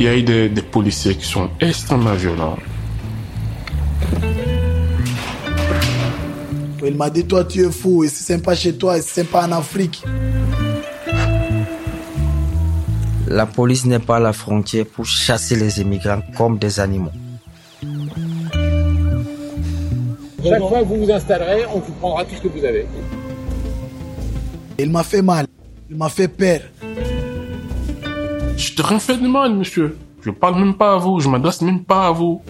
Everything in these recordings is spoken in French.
il y a eu des, des policiers qui sont extrêmement violents. Il m'a dit, toi, tu es fou, et c'est sympa chez toi, et c'est sympa en Afrique. La police n'est pas à la frontière pour chasser les immigrants comme des animaux. Chaque fois que vous vous installerez, on vous prendra tout ce que vous avez. Il m'a fait mal. Il m'a fait peur. Je te rien fait de mal, monsieur. Je parle même pas à vous, je m'adresse même pas à vous.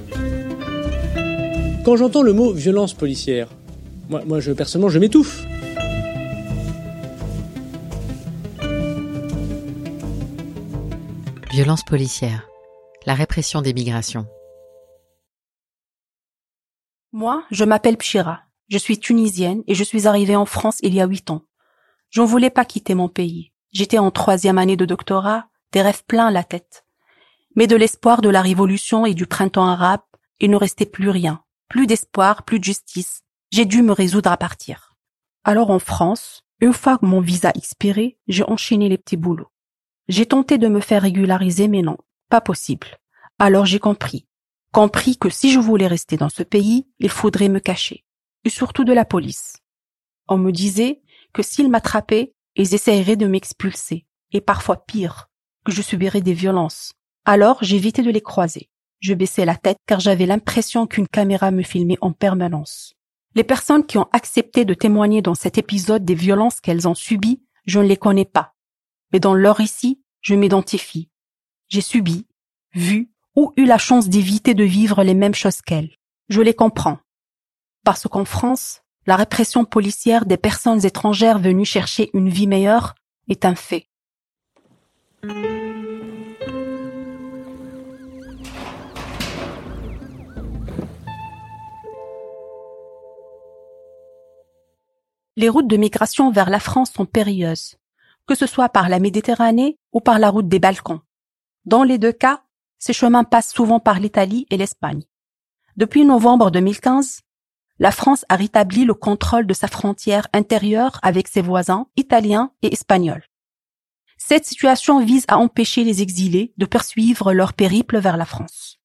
Quand j'entends le mot violence policière, moi, moi je, personnellement, je m'étouffe. Violence policière. La répression des migrations. Moi, je m'appelle Pchira. Je suis tunisienne et je suis arrivée en France il y a huit ans. Je ne voulais pas quitter mon pays. J'étais en troisième année de doctorat, des rêves pleins la tête. Mais de l'espoir de la révolution et du printemps arabe, il ne restait plus rien. Plus d'espoir, plus de justice. J'ai dû me résoudre à partir. Alors en France, une fois que mon visa expiré, j'ai enchaîné les petits boulots. J'ai tenté de me faire régulariser, mais non, pas possible. Alors j'ai compris. Compris que si je voulais rester dans ce pays, il faudrait me cacher. Et surtout de la police. On me disait que s'ils m'attrapaient, ils essaieraient de m'expulser. Et parfois pire, je subirais des violences. Alors j'évitais de les croiser. Je baissais la tête car j'avais l'impression qu'une caméra me filmait en permanence. Les personnes qui ont accepté de témoigner dans cet épisode des violences qu'elles ont subies, je ne les connais pas. Mais dans leur récit, je m'identifie. J'ai subi, vu ou eu la chance d'éviter de vivre les mêmes choses qu'elles. Je les comprends. Parce qu'en France, la répression policière des personnes étrangères venues chercher une vie meilleure est un fait. Les routes de migration vers la France sont périlleuses, que ce soit par la Méditerranée ou par la route des Balkans. Dans les deux cas, ces chemins passent souvent par l'Italie et l'Espagne. Depuis novembre 2015, la France a rétabli le contrôle de sa frontière intérieure avec ses voisins italiens et espagnols. Cette situation vise à empêcher les exilés de poursuivre leur périple vers la France.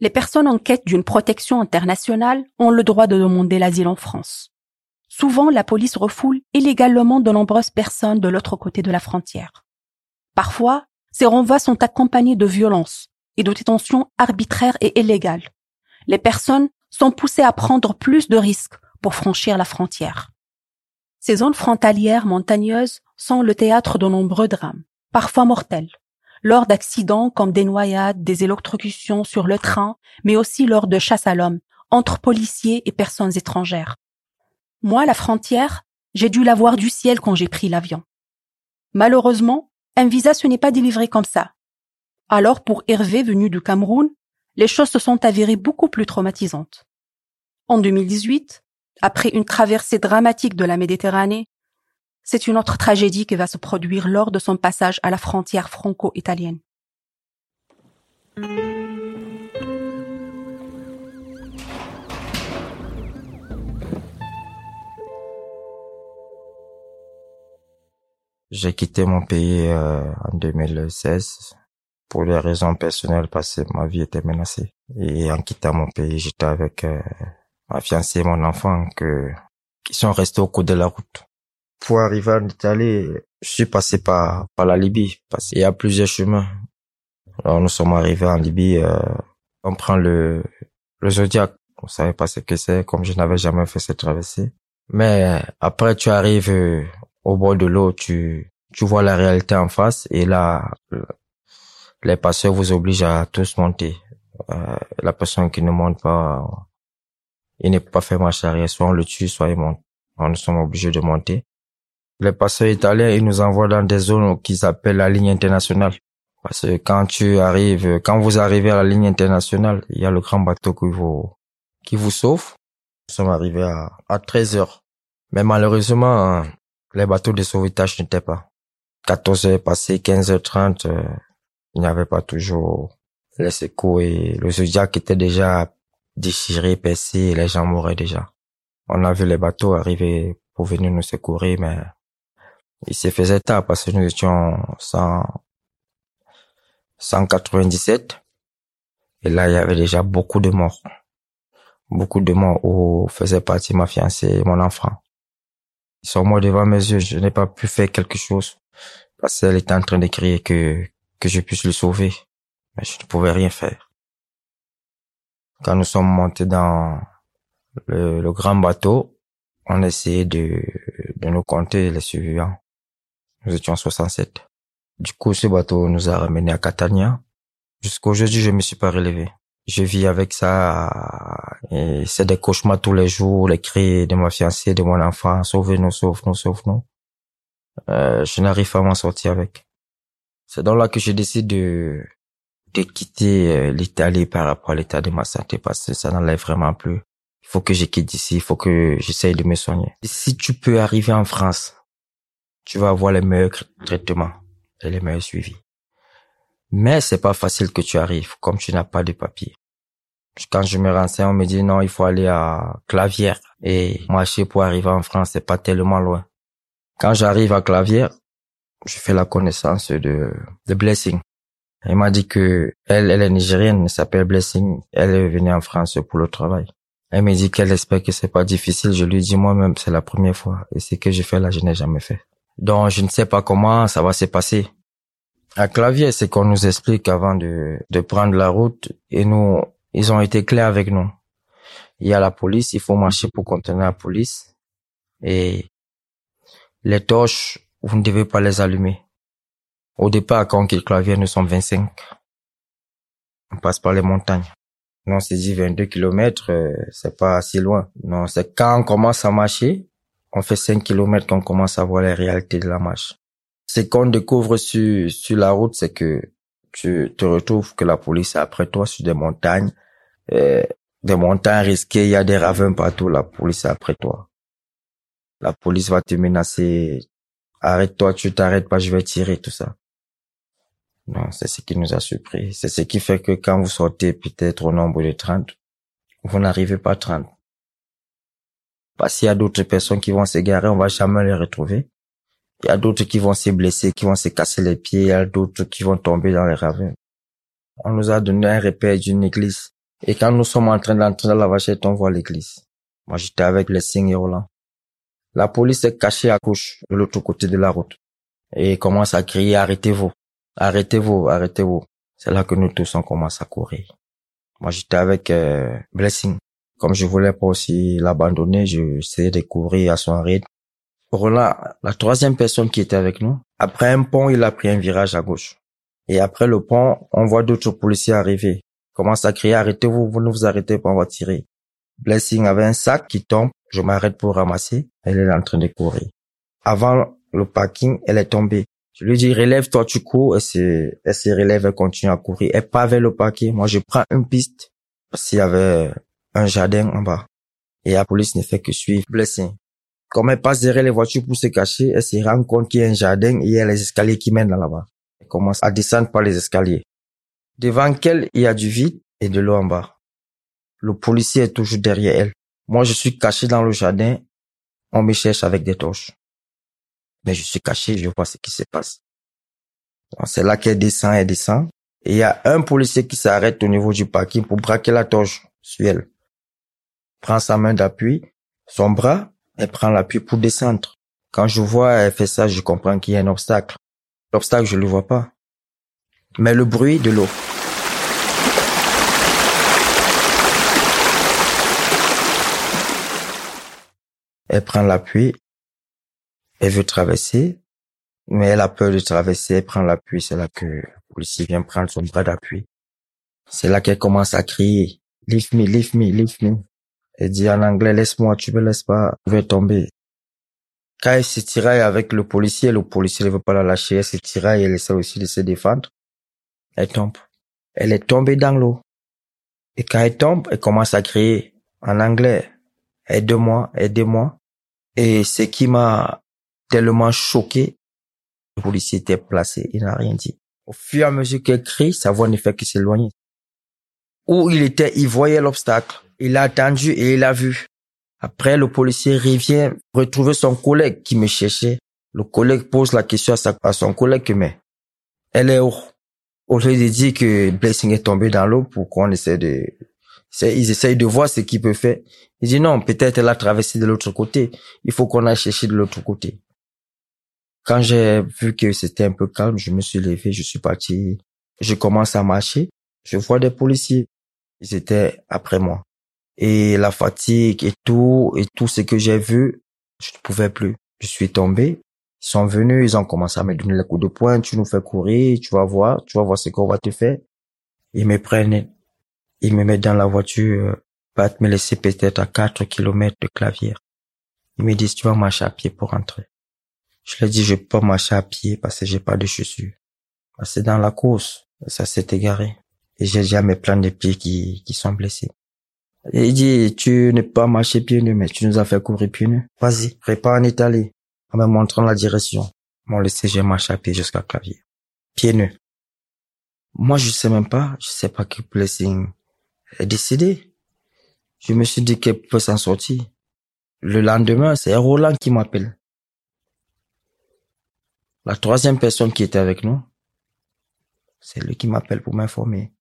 Les personnes en quête d'une protection internationale ont le droit de demander l'asile en France. Souvent, la police refoule illégalement de nombreuses personnes de l'autre côté de la frontière. Parfois, ces renvois sont accompagnés de violences et de détentions arbitraires et illégales. Les personnes sont poussées à prendre plus de risques pour franchir la frontière. Ces zones frontalières montagneuses sont le théâtre de nombreux drames, parfois mortels, lors d'accidents comme des noyades, des électrocutions sur le train, mais aussi lors de chasse à l'homme entre policiers et personnes étrangères. Moi, la frontière, j'ai dû la voir du ciel quand j'ai pris l'avion. Malheureusement, un visa ce n'est pas délivré comme ça. Alors pour Hervé venu du Cameroun, les choses se sont avérées beaucoup plus traumatisantes. En 2018, après une traversée dramatique de la Méditerranée, c'est une autre tragédie qui va se produire lors de son passage à la frontière franco-italienne. J'ai quitté mon pays euh, en 2016 pour des raisons personnelles parce que ma vie était menacée. Et en quittant mon pays, j'étais avec euh, ma fiancée et mon enfant que, qui sont restés au cours de la route. Pour arriver en Italie, je suis passé par, par la Libye parce qu'il y a plusieurs chemins. Alors nous sommes arrivés en Libye, euh, on prend le, le Zodiac. On savait pas ce que c'est, comme je n'avais jamais fait cette traversée. Mais après, tu arrives euh, au bord de l'eau, tu, tu vois la réalité en face et là, les passeurs vous obligent à tous monter. Euh, la personne qui ne monte pas, il n'est pas fait marche arrière, soit on le tue, soit il monte. Alors, nous sommes obligés de monter. Les passeurs italiens, ils nous envoient dans des zones qu'ils appellent la ligne internationale. Parce que quand tu arrives, quand vous arrivez à la ligne internationale, il y a le grand bateau qui vous, qui vous sauve. Nous sommes arrivés à, à 13 heures. Mais malheureusement, les bateaux de sauvetage n'étaient pas. 14 heures passées, 15h30, euh, il n'y avait pas toujours les secours et le Zodiac était déjà déchiré, percé et les gens mouraient déjà. On a vu les bateaux arriver pour venir nous secourir, mais il se faisait tard parce que nous étions sans, 197. Et là, il y avait déjà beaucoup de morts. Beaucoup de morts où faisait partie ma fiancée et mon enfant. Ils sont morts devant mes yeux. Je n'ai pas pu faire quelque chose parce qu'elle était en train de crier que, que je puisse le sauver. Mais je ne pouvais rien faire. Quand nous sommes montés dans le, le grand bateau, on essayait de, de nous compter les survivants. Nous étions 67. Du coup, ce bateau nous a ramenés à Catania. Jusqu'aujourd'hui, je me suis pas relevé. Je vis avec ça et c'est des cauchemars tous les jours, les cris de ma fiancée, de mon enfant, sauvez-nous, sauve-nous, sauve-nous. Euh, je n'arrive pas à m'en sortir avec. C'est donc là que je décide de, de quitter euh, l'Italie par rapport à l'état de ma santé parce que ça n'enlève vraiment plus. Il faut que je quitte d'ici, il faut que j'essaye de me soigner. si tu peux arriver en France, tu vas avoir les meilleurs traitements et les meilleurs suivis. Mais c'est pas facile que tu arrives comme tu n'as pas de papier. Quand je me renseigne, on me dit non, il faut aller à Clavière et marcher pour arriver en France, c'est pas tellement loin. Quand j'arrive à Clavière, je fais la connaissance de, de Blessing. Elle m'a dit que elle, elle est nigérienne, elle s'appelle Blessing. Elle est venue en France pour le travail. Elle me dit qu'elle espère que c'est pas difficile. Je lui dis moi-même, c'est la première fois. Et ce que j'ai fait là, je n'ai jamais fait. Donc, je ne sais pas comment ça va se passer. À Clavier, c'est qu'on nous explique avant de, de prendre la route et nous, ils ont été clairs avec nous. Il y a la police, il faut marcher pour contenir la police et les torches, vous ne devez pas les allumer. Au départ, quand il Clavier, nous sommes 25. On passe par les montagnes. Non, c'est dit 22 kilomètres, euh, c'est pas si loin. Non, c'est quand on commence à marcher, on fait 5 kilomètres qu'on commence à voir les réalités de la marche. Ce qu'on découvre sur, sur la route, c'est que tu te retrouves que la police est après toi sur des montagnes, euh, des montagnes risquées, il y a des ravins partout, la police est après toi. La police va te menacer, arrête-toi, tu t'arrêtes pas, je vais tirer, tout ça. Non, c'est ce qui nous a surpris. C'est ce qui fait que quand vous sortez peut-être au nombre de 30, vous n'arrivez pas à 30. Parce qu'il y a d'autres personnes qui vont s'égarer, on va jamais les retrouver. Il y a d'autres qui vont se blesser, qui vont se casser les pieds, il y a d'autres qui vont tomber dans les ravins. On nous a donné un repère d'une église. Et quand nous sommes en train d'entrer dans la vachette, on voit l'église. Moi, j'étais avec les signes Roland. La police est cachée à gauche, de l'autre côté de la route. Et commence à crier, arrêtez-vous. Arrêtez-vous, arrêtez-vous. C'est là que nous tous on commence à courir. Moi, j'étais avec euh, Blessing. Comme je voulais pas aussi l'abandonner, je essayais de courir à son rythme. Roland, la troisième personne qui était avec nous, après un pont, il a pris un virage à gauche. Et après le pont, on voit d'autres policiers arriver. Il commence à crier, arrêtez-vous, vous ne vous arrêtez pas, on va tirer. Blessing avait un sac qui tombe, je m'arrête pour ramasser, elle est en train de courir. Avant le parking, elle est tombée. Je lui dis, relève-toi, tu cours, elle se, elle se relève, elle continue à courir. Elle part vers le parking. Moi, je prends une piste, qu'il y avait un jardin en bas. Et la police ne fait que suivre Blessing. Comme elle passe derrière les voitures pour se cacher, elle se rend compte qu'il y a un jardin et il y a les escaliers qui mènent là-bas. Elle commence à descendre par les escaliers. Devant elle, il y a du vide et de l'eau en bas. Le policier est toujours derrière elle. Moi, je suis caché dans le jardin. On me cherche avec des torches. Mais je suis caché, je vois ce qui se passe. C'est là qu'elle descend, elle descend. Et il y a un policier qui s'arrête au niveau du parking pour braquer la torche sur elle. Prend sa main d'appui, son bras, elle prend l'appui pour descendre. Quand je vois elle fait ça, je comprends qu'il y a un obstacle. L'obstacle, je le vois pas. Mais le bruit de l'eau. Elle prend l'appui. Elle veut traverser. Mais elle a peur de traverser. Elle prend l'appui. C'est là que le policier vient prendre son bras d'appui. C'est là qu'elle commence à crier. Lift me, lift me, lift me. Elle dit en anglais, laisse-moi, tu me laisses pas, je vais tomber. Quand elle se tiraille avec le policier, le policier ne veut pas la lâcher, elle se tiraille, elle essaie aussi de se défendre. Elle tombe. Elle est tombée dans l'eau. Et quand elle tombe, elle commence à crier en anglais, aide-moi, aidez-moi. Et ce qui m'a tellement choqué, le policier était placé, il n'a rien dit. Au fur et à mesure qu'elle crie, sa voix ne fait que s'éloigner. Où il était, il voyait l'obstacle. Il a attendu et il a vu. Après, le policier revient retrouver son collègue qui me cherchait. Le collègue pose la question à, son collègue, mais elle est où? Au lieu de dire que Blessing est tombé dans l'eau pour qu'on essaie de, ils essayent de voir ce qu'il peut faire. Il dit non, peut-être elle a traversé de l'autre côté. Il faut qu'on aille chercher de l'autre côté. Quand j'ai vu que c'était un peu calme, je me suis levé, je suis parti. Je commence à marcher. Je vois des policiers. Ils étaient après moi. Et la fatigue et tout, et tout ce que j'ai vu, je ne pouvais plus. Je suis tombé. Ils sont venus, ils ont commencé à me donner le coup de poing. Tu nous fais courir, tu vas voir, tu vas voir ce qu'on va te faire. Ils me prennent, ils me mettent dans la voiture, pas me laisser peut-être à 4 kilomètres de clavier. Ils me disent, tu vas marcher à pied pour rentrer. Je leur dis, je peux pas marcher à pied parce que j'ai pas de chaussures. C'est dans la course, ça s'est égaré. Et j'ai déjà mes plans de pieds qui, qui sont blessés. Et il dit, tu n'es pas marché pieds nus, mais tu nous as fait courir pieds nus. Vas-y, prépare en Italie en me montrant la direction. M'ont laissé, j'ai marché à pied jusqu'à clavier. Pieds nus. Moi, je sais même pas, je sais pas que Blessing est décédé. Je me suis dit qu'elle peut s'en sortir. Le lendemain, c'est Roland qui m'appelle. La troisième personne qui était avec nous, c'est lui qui m'appelle pour m'informer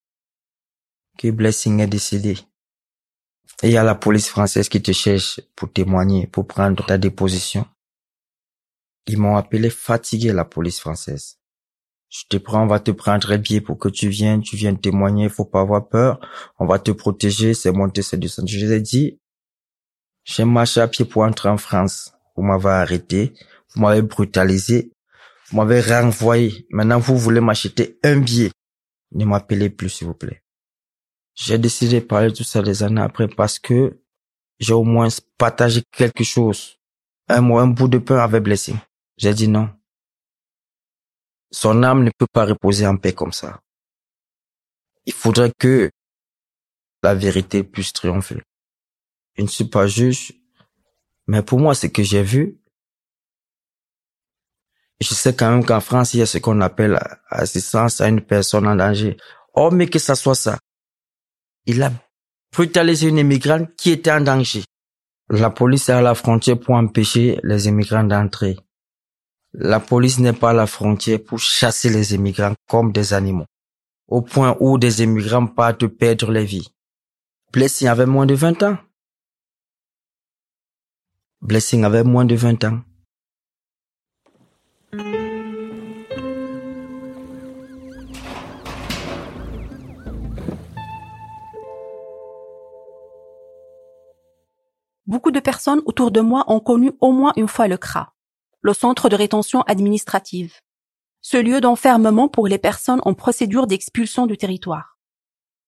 que Blessing est décédé. Et il y a la police française qui te cherche pour témoigner, pour prendre ta déposition. Ils m'ont appelé fatigué, la police française. Je te prends, on va te prendre un billet pour que tu viennes, tu viennes témoigner, faut pas avoir peur, on va te protéger, c'est monter, c'est descendre. Je les ai dit, j'ai marché à pied pour entrer en France. Vous m'avez arrêté, vous m'avez brutalisé, vous m'avez renvoyé. Maintenant, vous voulez m'acheter un billet. Ne m'appelez plus, s'il vous plaît. J'ai décidé de parler de tout ça des années après parce que j'ai au moins partagé quelque chose. Un, un bout de pain avait blessé. J'ai dit non. Son âme ne peut pas reposer en paix comme ça. Il faudrait que la vérité puisse triompher. Je ne suis pas juge, mais pour moi, ce que j'ai vu, je sais quand même qu'en France, il y a ce qu'on appelle assistance à une personne en danger. Oh, mais que ça soit ça. Il a brutalisé une immigrante qui était en danger. La police est à la frontière pour empêcher les immigrants d'entrer. La police n'est pas à la frontière pour chasser les immigrants comme des animaux, au point où des immigrants partent perdre les vies. Blessing avait moins de 20 ans. Blessing avait moins de 20 ans. Beaucoup de personnes autour de moi ont connu au moins une fois le CRA le centre de rétention administrative, ce lieu d'enfermement pour les personnes en procédure d'expulsion du territoire.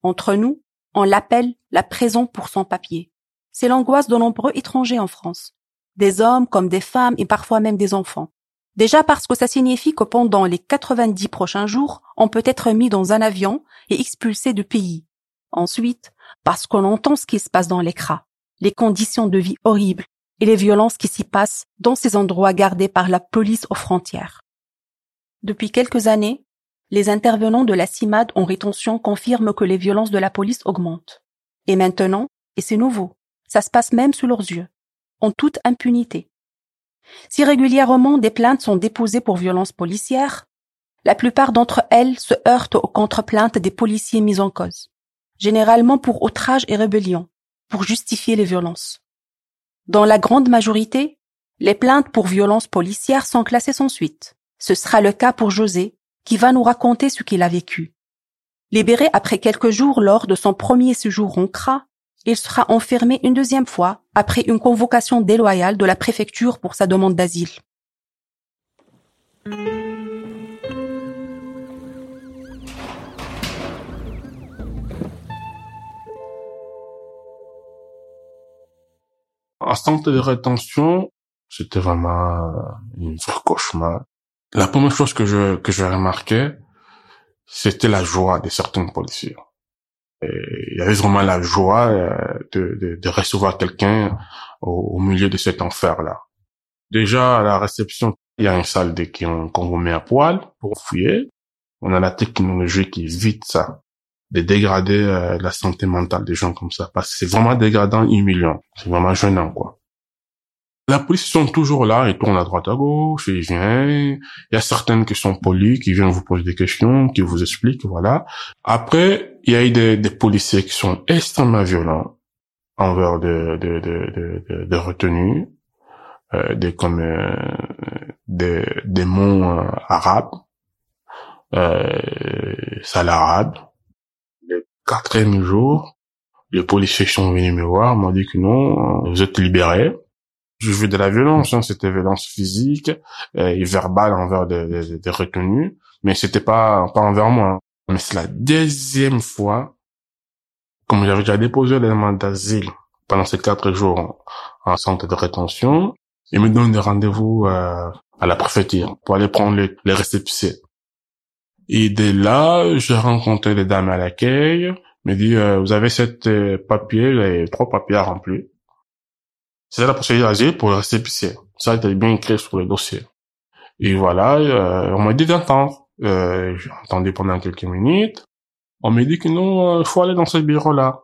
Entre nous, on l'appelle la prison pour sans papier. C'est l'angoisse de nombreux étrangers en France, des hommes comme des femmes et parfois même des enfants. Déjà parce que ça signifie que pendant les 90 prochains jours, on peut être mis dans un avion et expulsé du pays. Ensuite, parce qu'on entend ce qui se passe dans l'écran, les conditions de vie horribles, et les violences qui s'y passent dans ces endroits gardés par la police aux frontières. Depuis quelques années, les intervenants de la CIMAD en rétention confirment que les violences de la police augmentent. Et maintenant, et c'est nouveau, ça se passe même sous leurs yeux, en toute impunité. Si régulièrement des plaintes sont déposées pour violences policières, la plupart d'entre elles se heurtent aux contre-plaintes des policiers mis en cause, généralement pour outrage et rébellion, pour justifier les violences. Dans la grande majorité, les plaintes pour violences policières sont classées sans suite. Ce sera le cas pour José, qui va nous raconter ce qu'il a vécu. Libéré après quelques jours lors de son premier séjour en CRA, il sera enfermé une deuxième fois après une convocation déloyale de la préfecture pour sa demande d'asile. En centre de rétention, c'était vraiment une cauchemar. La première chose que je que je remarquais, c'était la joie de certains policiers. il y avait vraiment la joie euh, de, de, de recevoir quelqu'un au, milieu de cet enfer-là. Déjà, à la réception, il y a une salle qu'on vous met à poil pour fouiller. On a la technologie qui évite ça de dégrader euh, la santé mentale des gens comme ça parce que c'est vraiment dégradant humiliant c'est vraiment gênant quoi La police sont toujours là, ils tournent à droite à gauche, ils viennent. Il y a certaines qui sont polies, qui viennent vous poser des questions, qui vous expliquent, voilà. Après, il y a eu des, des policiers qui sont extrêmement violents envers des de, de, de, de, retenues, euh, des comme euh, des, des mots euh, arabes, euh, quatrième jour, les policiers sont venus me voir, m'ont dit que non, vous êtes libérés. Je vu de la violence, hein, c'était violence physique euh, et verbale envers des, des, des retenus, mais c'était pas pas envers moi. Mais c'est la deuxième fois, comme j'avais déjà déposé l'élément d'asile pendant ces quatre jours en, centre de rétention, ils me donnent des rendez-vous euh, à la préfecture pour aller prendre les, les récépissés. Et dès là, j'ai rencontré les dames à l'accueil, me dit euh, vous avez sept euh, papiers, et trois papiers à remplir. C'est la procédure d'asile pour le récépissé. Ça a été bien écrit sur le dossier. Et voilà, euh, on m'a dit d'attendre. Euh, j'ai entendu pendant quelques minutes. On m'a dit que non, il faut aller dans ce bureau-là.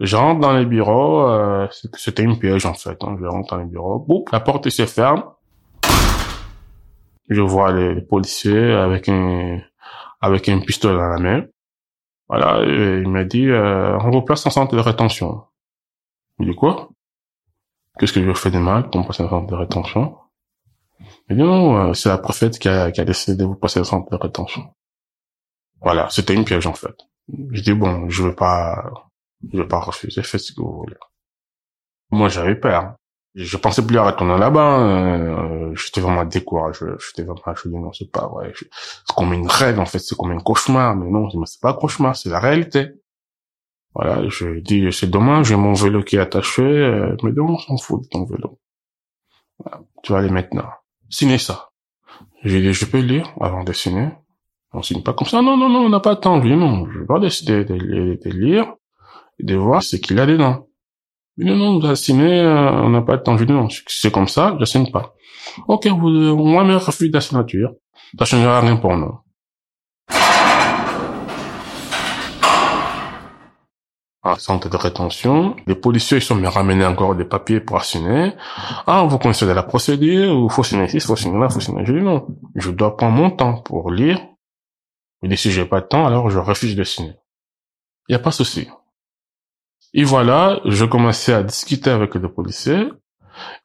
Je rentre dans le bureau, euh, c'était une piège en fait. Hein. Je rentre dans le bureau, boum, la porte se ferme. Je vois les, les policiers avec un avec un pistolet dans la main. Voilà, il m'a dit, euh, on vous place en centre de rétention. Il dit quoi? Qu'est-ce que je fais de mal pour me passer en centre de rétention? Il dit non, euh, c'est la prophète qui a, qui a décidé de vous passer en centre de rétention. Voilà, c'était une piège en fait. Je dis bon, je veux pas, je veux pas refuser, faites ce que vous voulez. Moi j'avais peur. Je pensais plus à retourner là-bas. Euh, j'étais vraiment découragé. J'étais vraiment, je dis non, c'est pas vrai. C'est comme une rêve en fait, c'est comme un cauchemar. Mais non, c'est pas un cauchemar, c'est la réalité. Voilà, je dis c'est dommage, j'ai mon vélo qui est attaché. Euh, mais non, on s'en fout de ton vélo. tu vas aller maintenant. Signez ça. J'ai dit je peux lire avant de signer. On signe pas comme ça. Non, non, non, on n'a pas de temps. Non, je vais décider de, de, de lire et de voir ce qu'il a dedans. Non, non, signé, euh, on n'a pas de temps. Je dis non, c'est comme ça, signe pas. Ok, vous, moi, me refus de la signature. Ça changera rien pour nous. En centre de rétention, les policiers ils sont me ramener encore des papiers pour signer. Ah, vous connaissez la procédure, il faut signer ici, il faut signer là, il faut signer. Je dis non, je dois prendre mon temps pour lire. Et si j'ai pas de temps, alors je refuse de signer. Il n'y a pas de souci. Et voilà, je commençais à discuter avec le policier.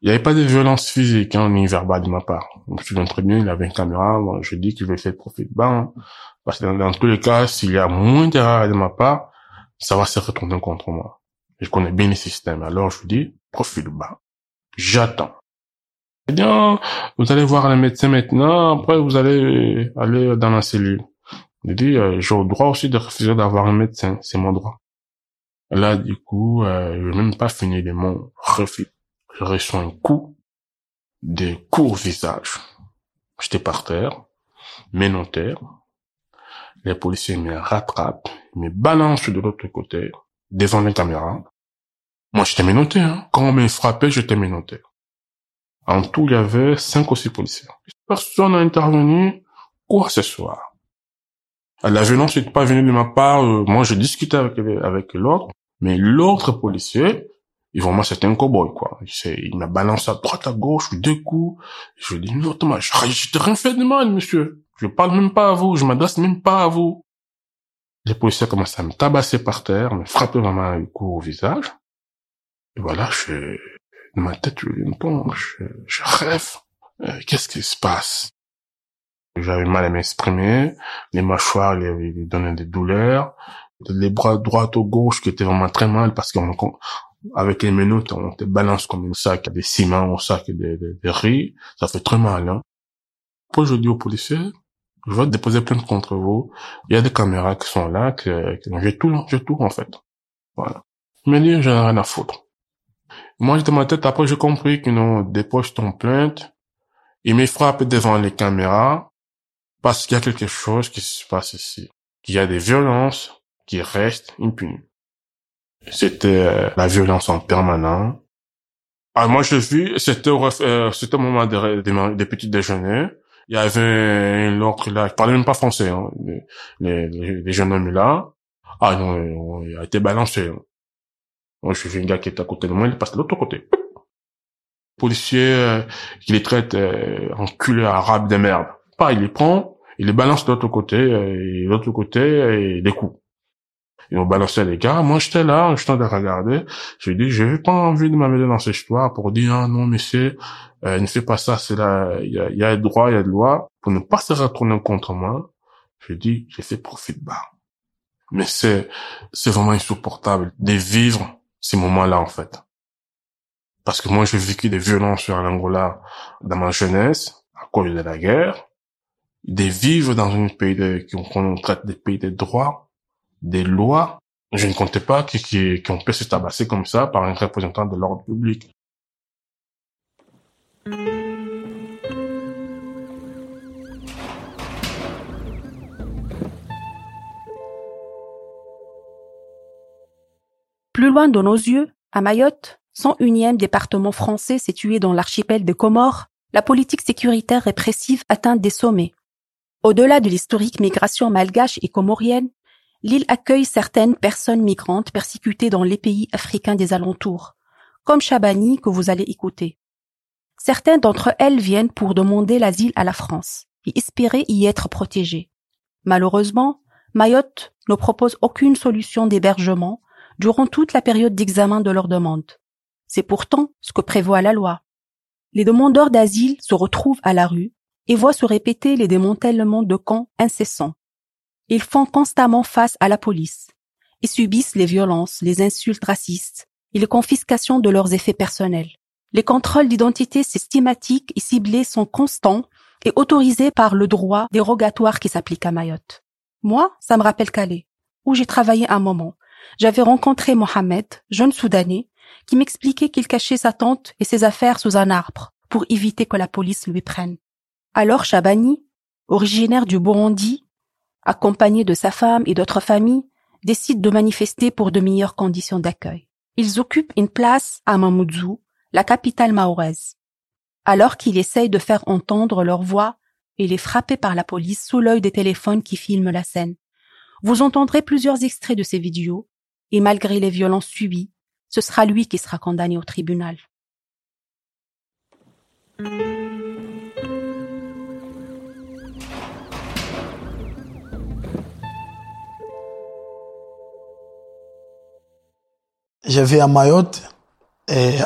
Il n'y avait pas de violence physique, hein, ni verbale de ma part. Je me très bien, il avait une caméra, je dis qu'il veut faire profit de bain. Parce que dans, tous les cas, s'il y a moins d'erreurs de ma part, ça va se retourner contre moi. Je connais bien les systèmes. Alors je lui dis, profit de bain. J'attends. Eh bien, vous allez voir le médecin maintenant, après vous allez aller dans la cellule. Je dis, euh, j'ai le droit aussi de refuser d'avoir un médecin, c'est mon droit. Là, du coup, euh, je même pas fini de mon refus. Je reçois un coup de coup au visage. J'étais par terre, notaires, Les policiers me rattrapent, me balancent de l'autre côté, devant les caméras. Moi, j'étais menotté, hein. Quand on me frappait, j'étais menotté. En tout, il y avait cinq ou six policiers. Personne n'a intervenu, quoi ce soir. La violence n'est pas venue de ma part. Euh, moi, je discutais avec, avec l'autre. Mais l'autre policier, il vraiment c'était un cowboy quoi. Il m'a balancé à droite à gauche deux coups. Je lui ai non Thomas, je t'ai rien fait de mal monsieur. Je parle même pas à vous, je m'adresse même pas à vous. Les policiers commencent à me tabasser par terre, me frapper vraiment un coup au visage. Et voilà, je ma tête, je, je, je rêve? Euh, qu'est-ce qui se passe? J'avais mal à m'exprimer, les mâchoires les, les donnaient des douleurs les bras droit ou gauche qui étaient vraiment très mal parce qu'on avec les menottes, on te balance comme un sac de ciment, un sac de, riz. Ça fait très mal, hein. Après, je dis aux policiers, je vais déposer plainte contre vous. Il y a des caméras qui sont là, que, que j'ai tout, j'ai tout, en fait. Voilà. Mais lui, j'en ai rien à foutre. Moi, dans ma tête, après, j'ai compris que non, dépose ton plainte. Il me frappe devant les caméras parce qu'il y a quelque chose qui se passe ici. Qu'il y a des violences, qui reste impuni. C'était euh, la violence en permanence. Ah, moi, j'ai vu, c'était au, euh, c'était au moment des, des, des petits déjeuners. Il y avait un autre là, qui parlait même pas français, hein, les, les, les, jeunes hommes là. Ah non, il a été balancé. Hein. Moi, je suis un gars qui était à côté de moi, il passe de l'autre côté. policiers euh, qui les traitent euh, en culé arabe de merde. Pas, il les prend, il les balance de l'autre côté, euh, et de l'autre côté, et des coups. Ils ont balancé les gars. Moi, j'étais là, je de regarder. J'ai dit, j'ai pas envie de m'amener dans cette histoire pour dire, ah, non, monsieur, euh, ne fais pas ça, c'est là, il y a, y a le droit, il y a le droit. Pour ne pas se retourner contre moi, j'ai dit, j'ai fait profit de bas. Mais c'est, c'est vraiment insupportable de vivre ces moments-là, en fait. Parce que moi, j'ai vécu des violences sur l'Angola dans ma jeunesse, à cause de la guerre. De vivre dans un pays de, qu'on traite des pays de droit, des lois. Je ne comptais pas qu'on peut se tabasser comme ça par un représentant de l'ordre public. Plus loin de nos yeux, à Mayotte, 101e département français situé dans l'archipel des Comores, la politique sécuritaire répressive atteint des sommets. Au-delà de l'historique migration malgache et comorienne, l'île accueille certaines personnes migrantes persécutées dans les pays africains des alentours, comme Chabani que vous allez écouter. Certains d'entre elles viennent pour demander l'asile à la France et espérer y être protégées. Malheureusement, Mayotte ne propose aucune solution d'hébergement durant toute la période d'examen de leur demande. C'est pourtant ce que prévoit la loi. Les demandeurs d'asile se retrouvent à la rue et voient se répéter les démantèlements de camps incessants. Ils font constamment face à la police et subissent les violences, les insultes racistes et les confiscations de leurs effets personnels. Les contrôles d'identité systématiques et ciblés sont constants et autorisés par le droit dérogatoire qui s'applique à Mayotte. Moi, ça me rappelle Calais, où j'ai travaillé un moment j'avais rencontré Mohamed, jeune Soudanais, qui m'expliquait qu'il cachait sa tante et ses affaires sous un arbre pour éviter que la police lui prenne. Alors Chabani, originaire du Burundi, accompagné de sa femme et d'autres familles, décide de manifester pour de meilleures conditions d'accueil. Ils occupent une place à Mamoudzou, la capitale mahoraise. Alors qu'il essaye de faire entendre leur voix, il est frappé par la police sous l'œil des téléphones qui filment la scène. Vous entendrez plusieurs extraits de ces vidéos et malgré les violences subies, ce sera lui qui sera condamné au tribunal. Je vais à Mayotte et,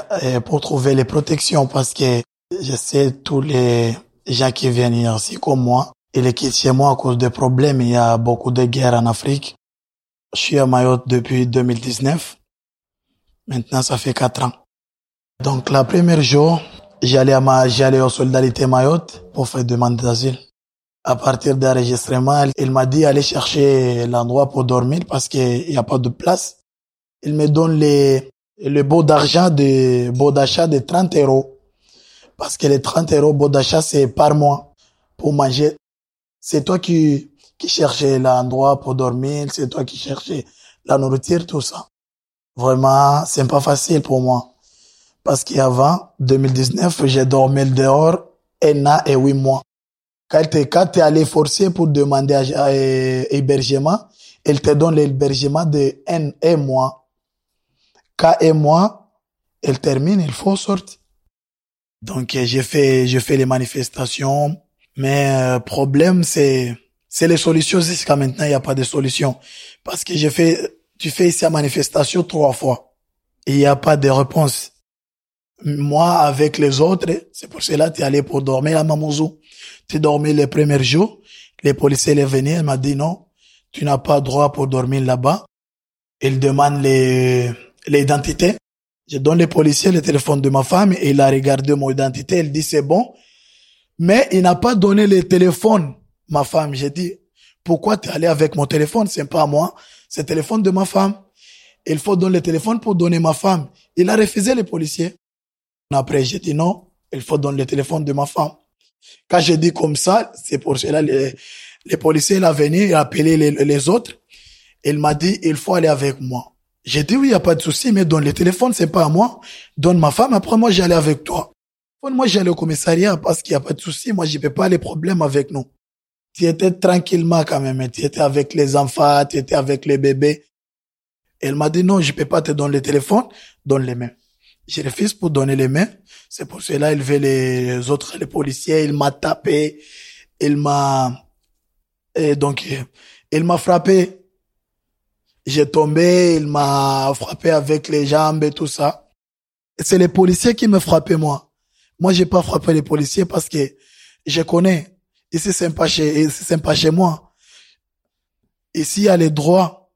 pour trouver les protections parce que je sais tous les gens qui viennent ici comme moi. Ils quittent chez moi à cause des problèmes. Il y a beaucoup de guerres en Afrique. Je suis à Mayotte depuis 2019. Maintenant, ça fait quatre ans. Donc, la première jour, j'allais à ma, j'allais aux Solidarités Mayotte pour faire demande d'asile. À partir d'enregistrement, il m'a dit aller chercher l'endroit pour dormir parce qu'il n'y a pas de place. Il me donne les, le beau d'argent de, beau d'achat de 30 euros. Parce que les 30 euros beau d'achat, c'est par mois pour manger. C'est toi qui, qui cherchait l'endroit pour dormir, c'est toi qui cherchais la nourriture, tout ça. Vraiment, c'est pas facile pour moi. Parce qu'avant, 2019, j'ai dormi dehors un an et huit mois. Quand tu es allé forcer pour demander à, hébergement, elle te donne l'hébergement de un, un mois. Quand un mois, elle termine, il faut sortir. Donc, j'ai fait, j'ai fait les manifestations. Mais, euh, problème, c'est, c'est les solutions jusqu'à maintenant, il n'y a pas de solution. Parce que j'ai fait, tu fais ici la manifestation trois fois. Et il n'y a pas de réponse. Moi, avec les autres, c'est pour cela que tu es allé pour dormir à Mamoudzou. Tu dormi les premiers jours. Les policiers sont venus, ils m'ont dit non, tu n'as pas droit pour dormir là-bas. Ils demandent les, l'identité. Je donne les policiers le téléphone de ma femme et il a regardé mon identité. Il dit c'est bon. Mais il n'a pas donné le téléphone ma femme. J'ai dit, pourquoi tu es allé avec mon téléphone? C'est pas moi. C'est le téléphone de ma femme. Il faut donner le téléphone pour donner ma femme. Il a refusé les policiers. Après, j'ai dit non, il faut donner le téléphone de ma femme. Quand j'ai dit comme ça, c'est pour cela les, les policiers sont venus et appelé les, les autres. Il m'a dit, il faut aller avec moi. J'ai dit oui, il a pas de souci, mais donne le téléphone, c'est pas à moi. Donne ma femme, après moi, j'allais avec toi. Moi, j'allais au commissariat parce qu'il y a pas de souci. Moi, je peux pas les problèmes avec nous tu étais tranquillement quand même. Tu étais avec les enfants, tu étais avec les bébés. Elle m'a dit non, je peux pas te donner le téléphone, donne les mains. Je refuse pour donner les mains. C'est pour cela il veut les autres, les policiers, il m'a tapé, il m'a, et donc, il m'a frappé. J'ai tombé, il m'a frappé avec les jambes et tout ça. C'est les policiers qui me frappaient, moi. Moi, j'ai pas frappé les policiers parce que je connais. Ici, c'est pas chez, c'est pas chez moi. Ici, il y a les droits.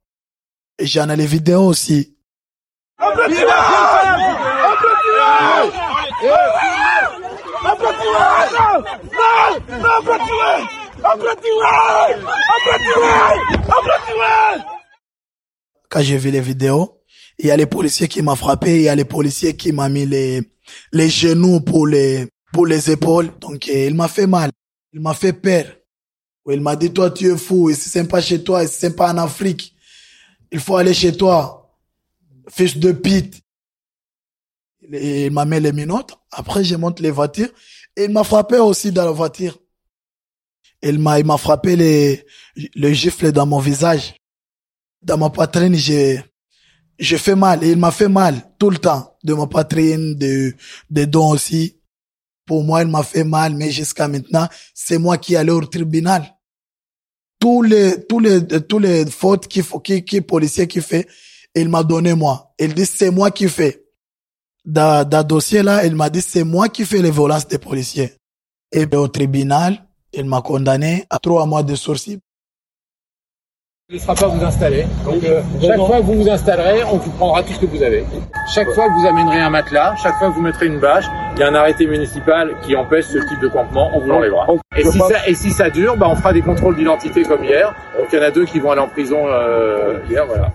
J'en ai les vidéos aussi. Quand j'ai vu les vidéos, il y a les policiers qui m'ont frappé, il y a les policiers qui m'ont mis les, les genoux pour les, pour les épaules. Donc, il m'a fait mal. Il m'a fait peur. Il m'a dit, toi, tu es fou. Ici, c'est pas chez toi. C'est pas en Afrique. Il faut aller chez toi. Fils de pite. Il m'a mis les minottes. Après, je monte les voitures. Il m'a frappé aussi dans la voiture. Il m'a, il m'a frappé les, le gifle dans mon visage. Dans ma poitrine, j'ai, j'ai fait mal. Il m'a fait mal tout le temps. De ma poitrine, de, des dents aussi. Pour moi, il m'a fait mal, mais jusqu'à maintenant, c'est moi qui allais au tribunal. Tous les, tous les, tous les fautes qu'il faut, qui, qui policier qui fait, il m'a donné moi. Il dit, c'est moi qui fais. Dans, dans dossier là, il m'a dit, c'est moi qui fais les violences des policiers. Et au tribunal, il m'a condamné à trois mois de sourcil. Il ne sera pas vous installer. Donc, euh, chaque fois que vous vous installerez, on vous prendra tout ce que vous avez. Chaque fois que vous amènerez un matelas, chaque fois que vous mettrez une bâche, il y a un arrêté municipal qui empêche ce type de campement, on vous l'enlèvera. Et si, ça, et si ça dure, bah, on fera des contrôles d'identité comme hier. Donc il y en a deux qui vont aller en prison euh, hier, voilà.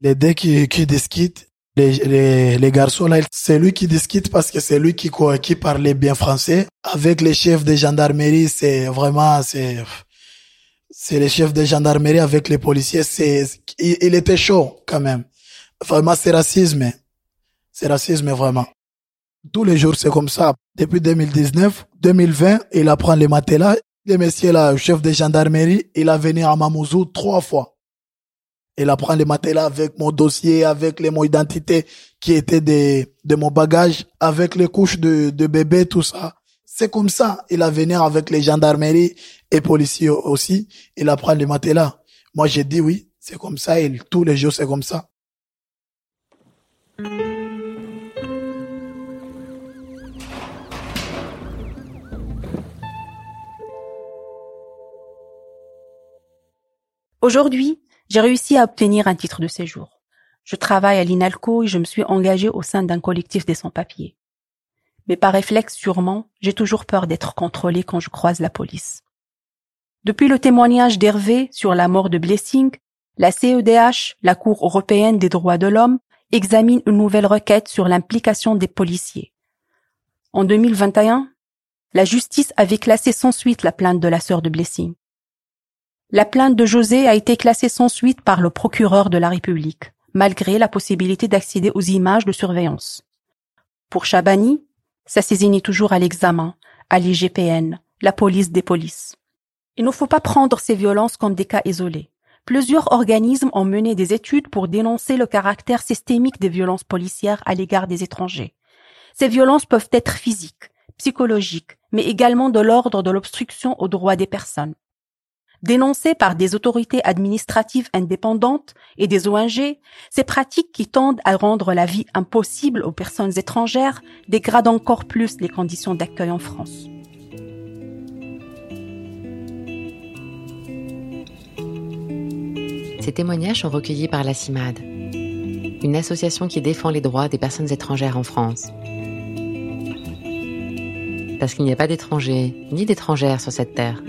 Les deux qui, qui discutent, les, les, les garçons là, c'est lui qui discute parce que c'est lui qui, qui parlait bien français. Avec les chefs de gendarmerie, c'est vraiment, c'est, c'est les chefs de gendarmerie avec les policiers, c'est, il, était chaud quand même. Vraiment, c'est racisme. C'est racisme vraiment. Tous les jours, c'est comme ça. Depuis 2019, 2020, il apprend les matelas. Le monsieur là, chef de gendarmerie, il a venu à Mamoudzou trois fois. Il apprend les matelas avec mon dossier, avec les mots d'identité qui étaient de, de mon bagage, avec les couches de, de bébé, tout ça. C'est comme ça. Il a venu avec les gendarmeries et policiers aussi. Il apprend les matelas. Moi, j'ai dit oui, c'est comme ça. Et tous les jours, c'est comme ça. Aujourd'hui, j'ai réussi à obtenir un titre de séjour. Je travaille à l'INALCO et je me suis engagée au sein d'un collectif des sans-papiers. Mais par réflexe sûrement, j'ai toujours peur d'être contrôlée quand je croise la police. Depuis le témoignage d'Hervé sur la mort de Blessing, la CEDH, la Cour européenne des droits de l'homme, examine une nouvelle requête sur l'implication des policiers. En 2021, la justice avait classé sans suite la plainte de la sœur de Blessing. La plainte de José a été classée sans suite par le procureur de la République, malgré la possibilité d'accéder aux images de surveillance. Pour Chabani, ça toujours à l'examen, à l'IGPN, la police des polices. Il ne faut pas prendre ces violences comme des cas isolés. Plusieurs organismes ont mené des études pour dénoncer le caractère systémique des violences policières à l'égard des étrangers. Ces violences peuvent être physiques, psychologiques, mais également de l'ordre de l'obstruction aux droits des personnes. Dénoncées par des autorités administratives indépendantes et des ONG, ces pratiques qui tendent à rendre la vie impossible aux personnes étrangères dégradent encore plus les conditions d'accueil en France. Ces témoignages sont recueillis par la CIMAD, une association qui défend les droits des personnes étrangères en France. Parce qu'il n'y a pas d'étrangers ni d'étrangères sur cette terre.